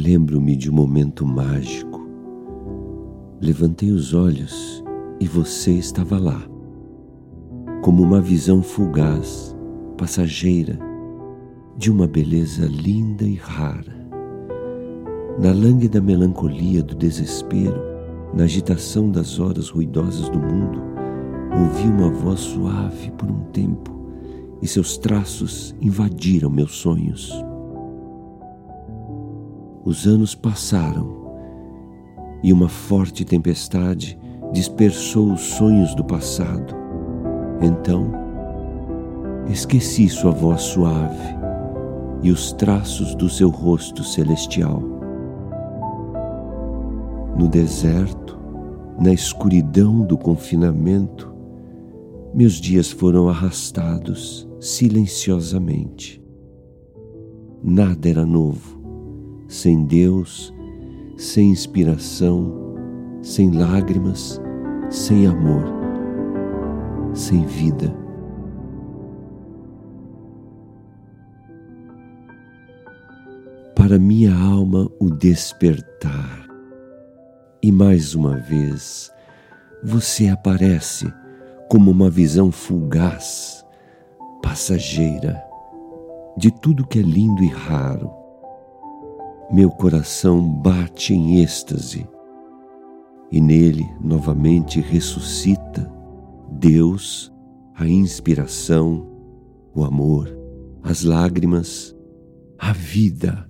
Lembro-me de um momento mágico. Levantei os olhos e você estava lá, como uma visão fugaz, passageira, de uma beleza linda e rara. Na lânguida melancolia do desespero, na agitação das horas ruidosas do mundo, ouvi uma voz suave por um tempo e seus traços invadiram meus sonhos. Os anos passaram e uma forte tempestade dispersou os sonhos do passado. Então, esqueci sua voz suave e os traços do seu rosto celestial. No deserto, na escuridão do confinamento, meus dias foram arrastados silenciosamente. Nada era novo sem Deus, sem inspiração, sem lágrimas, sem amor, sem vida. Para minha alma, o despertar. E mais uma vez, você aparece como uma visão fugaz, passageira, de tudo que é lindo e raro meu coração bate em êxtase e nele novamente ressuscita Deus, a inspiração, o amor, as lágrimas, a vida.